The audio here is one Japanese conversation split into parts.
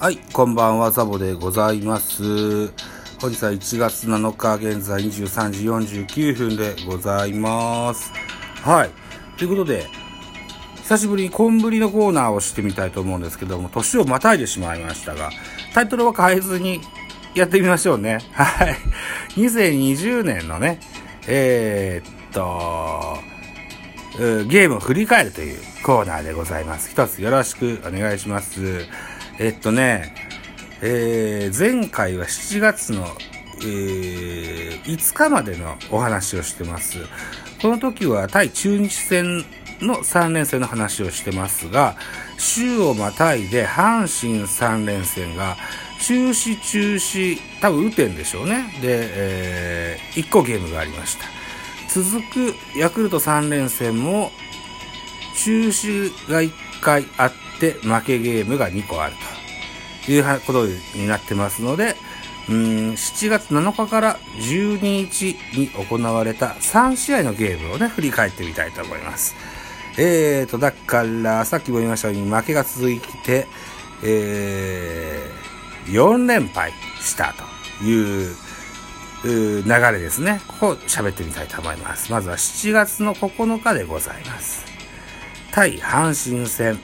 はい、こんばんは、ザボでございます。本日は1月7日、現在23時49分でございます。はい。ということで、久しぶりにコンブリのコーナーをしてみたいと思うんですけども、年をまたいでしまいましたが、タイトルは変えずにやってみましょうね。はい。2020年のね、えー、っと、ゲームを振り返るというコーナーでございます。一つよろしくお願いします。えっとね、えー、前回は7月の、えー、5日までのお話をしてます。この時は対中日戦の3連戦の話をしてますが、週をまたいで阪神3連戦が中止中止、多分雨天でしょうね。で、えー、1個ゲームがありました。続くヤクルト3連戦も中止が1回あって負けゲームが2個あるということになってますので、うん7月7日から12日に行われた3試合のゲームをね、振り返ってみたいと思います。えーと、だから、さっきも言いましたように負けが続いて、えー、4連敗したという流れですね。ここ喋ってみたいと思います。まずは7月の9日でございます。対阪神戦。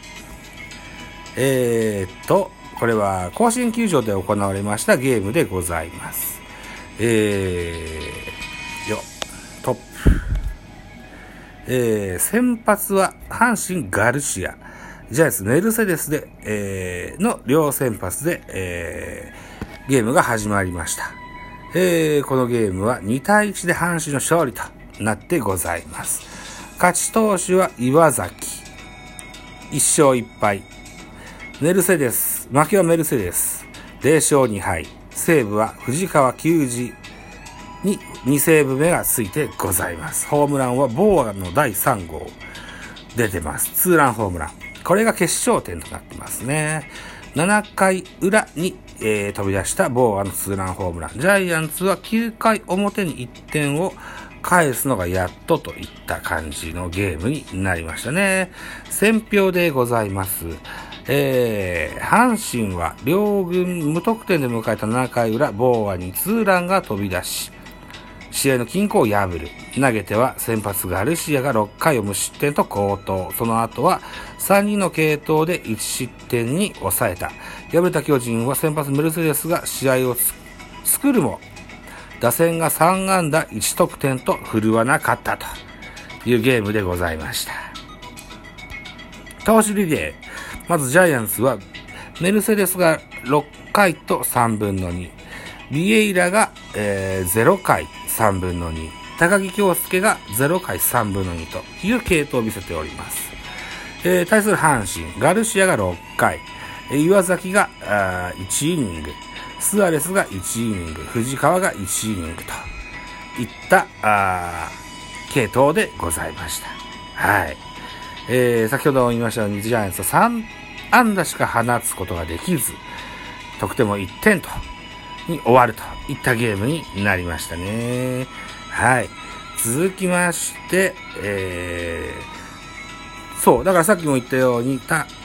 えー、っと、これは甲子園球場で行われましたゲームでございます。えー、よ、トップ。えー、先発は阪神ガルシア。ジャイアンツメルセデスで、えー、の両先発で、えー、ゲームが始まりました。えー、このゲームは2対1で阪神の勝利となってございます。勝ち投手は岩崎。1勝1敗。メルセデス。負けはメルセデス。0勝2敗。西武は藤川球児に2セーブ目がついてございます。ホームランはボーアの第3号出てます。ツーランホームラン。これが決勝点となってますね。7回裏に、えー、飛び出したボーアのツーランホームラン。ジャイアンツは9回表に1点を返すのがやっとといった感じのゲームになりましたね。選票でございます。えー、阪神は両軍無得点で迎えた7回裏、ボーアにツーランが飛び出し、試合の均衡を破る。投げては先発ガルシアが6回を無失点と好投。その後は3人の継投で1失点に抑えた。敗れた巨人は先発メルセデスが試合を作るも、打線が3安打1得点と振るわなかったというゲームでございました。投手リレー。まずジャイアンツはメルセデスが6回と3分の2。ビエイラが、えー、0回3分の2。高木京介が0回3分の2という系統を見せております。えー、対する阪神、ガルシアが6回、岩崎があ1イニング、スアレスが1イニング、藤川が1イニングといったあ系統でございました。はい。えー、先ほど言いましたように、ジャイアンツは3安打しか放つことができず、得点も1点と、に終わるといったゲームになりましたね。はい。続きまして、えー、そう、だからさっきも言ったように、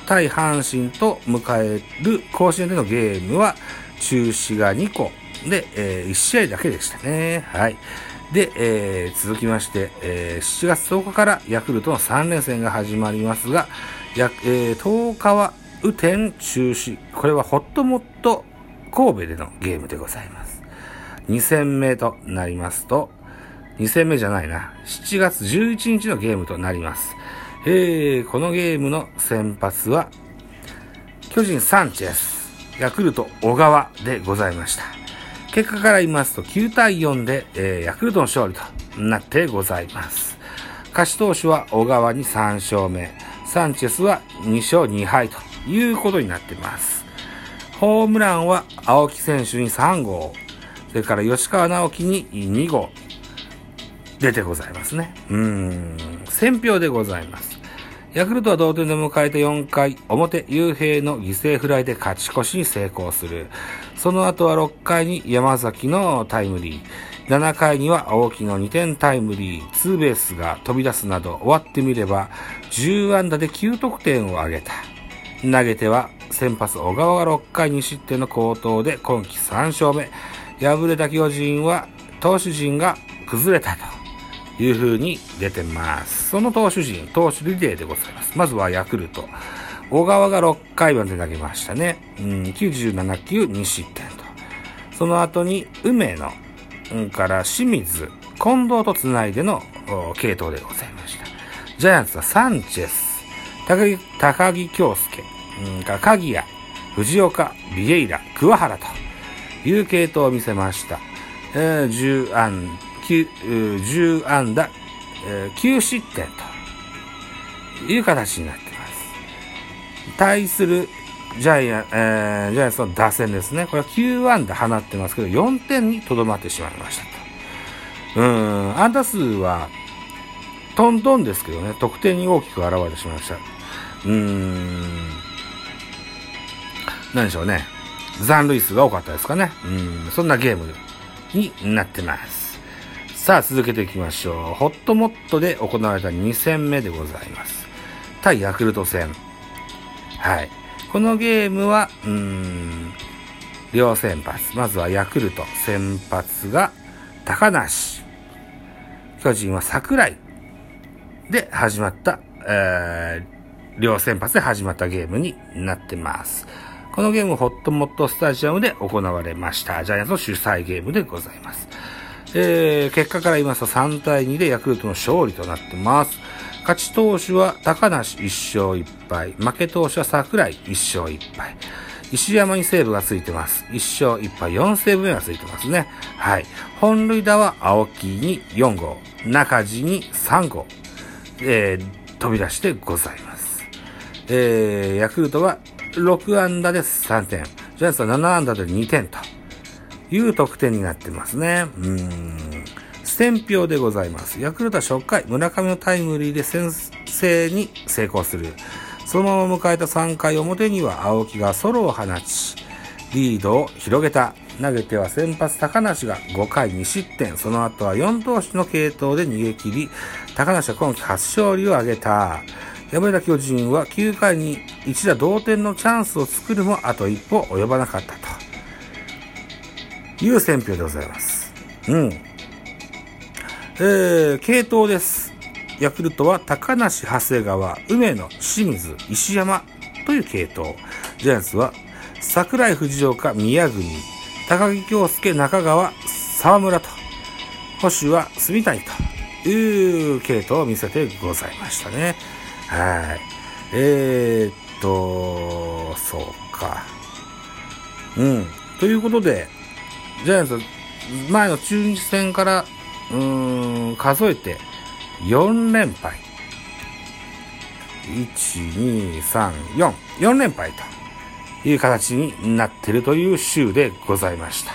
対阪神と迎える甲子園でのゲームは、中止が2個で、えー、1試合だけでしたね。はい。で、えー、続きまして、えー、7月10日からヤクルトの3連戦が始まりますが、やえー、10日は雨天中止。これはホットモット神戸でのゲームでございます。2戦目となりますと、2戦目じゃないな。7月11日のゲームとなります。えー、このゲームの先発は、巨人サンチェス、ヤクルト小川でございました。結果から言いますと9対4で、えー、ヤクルトの勝利となってございます。勝ち投手は小川に3勝目、サンチェスは2勝2敗ということになっています。ホームランは青木選手に3号、それから吉川直樹に2号出てございますね。うーん、選票でございます。ヤクルトは同点で迎えた4回表、雄平の犠牲フライで勝ち越しに成功する。その後は6回に山崎のタイムリー。7回には青木の2点タイムリー、ツーベースが飛び出すなど終わってみれば10安打で9得点を挙げた。投げては先発小川が6回2失点の好投で今季3勝目。敗れた巨人は投手陣が崩れたという風に出てます。その投手陣、投手リレーでございます。まずはヤクルト。小川が6回まで投げましたね。うん、97球2失点と。その後に梅野、から清水、近藤と繋いでの系統でございました。ジャイアンツはサンチェス、高木高木京介、うん、か鍵谷、藤岡、ビエイラ、桑原という系統を見せました。えー、10安、9、10安打、えー、9失点という形になっています。対するジャイアン、えー、ジャイアンツの打線ですね。これは9安打放ってますけど、4点にとどまってしまいましたと。うん、安打数は、トントンですけどね、得点に大きく現れてしまいました。うーん、何でしょうね。残塁数が多かったですかね。うん、そんなゲームになってます。さあ、続けていきましょう。ホットモットで行われた2戦目でございます。対ヤクルト戦。はい。このゲームは、うん、両先発。まずはヤクルト。先発が高梨。巨人は桜井。で始まった、えー、両先発で始まったゲームになってます。このゲームホットモットスタジアムで行われました。ジャイアンツの主催ゲームでございます。えー、結果から言いますと3対2でヤクルトの勝利となってます。勝ち投手は高梨1勝1敗。負け投手は桜井1勝1敗。石山にセーブがついてます。1勝1敗4セーブ目がついてますね。はい。本塁打は青木に4号。中地に3号。えー、飛び出してございます。えー、ヤクルトは6安打で3点。ジャイアンツは7安打で2点という得点になってますね。うん。選票でございます。ヤクルトは初回、村上のタイムリーで先制に成功する。そのまま迎えた3回表には青木がソロを放ち、リードを広げた。投げては先発高梨が5回2失点。その後は4投手の継投で逃げ切り、高梨は今季初勝利を挙げた。敗れた巨人は9回に一打同点のチャンスを作るもあと一歩及ばなかったという選評でございます。うん。えー、系統です。ヤクルトは高梨、長谷川、梅野、清水、石山という系統。ジャイアンツは桜井藤岡、宮国、高木京介、中川、沢村と、星は住谷という系統を見せてございましたね。はい。えー、っと、そうか。うん。ということで、ジャイアンツ、前の中日戦からうん、数えて4連敗。1、2、3、4。4連敗という形になっているという週でございました。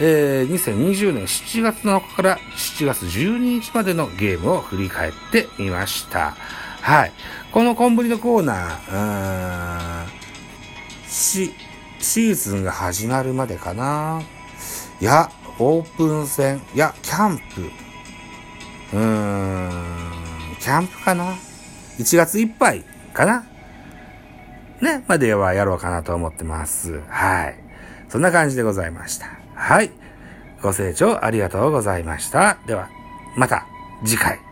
えー、2020年7月7日から7月12日までのゲームを振り返ってみました。はい。このコンブリのコーナー、ーシ、シーズンが始まるまでかな。いや、オープン戦、いや、キャンプ。うーん、キャンプかな ?1 月いっぱいかな？ね、まではやろうかなと思ってます。はい。そんな感じでございました。はい。ご清聴ありがとうございました。では、また次回。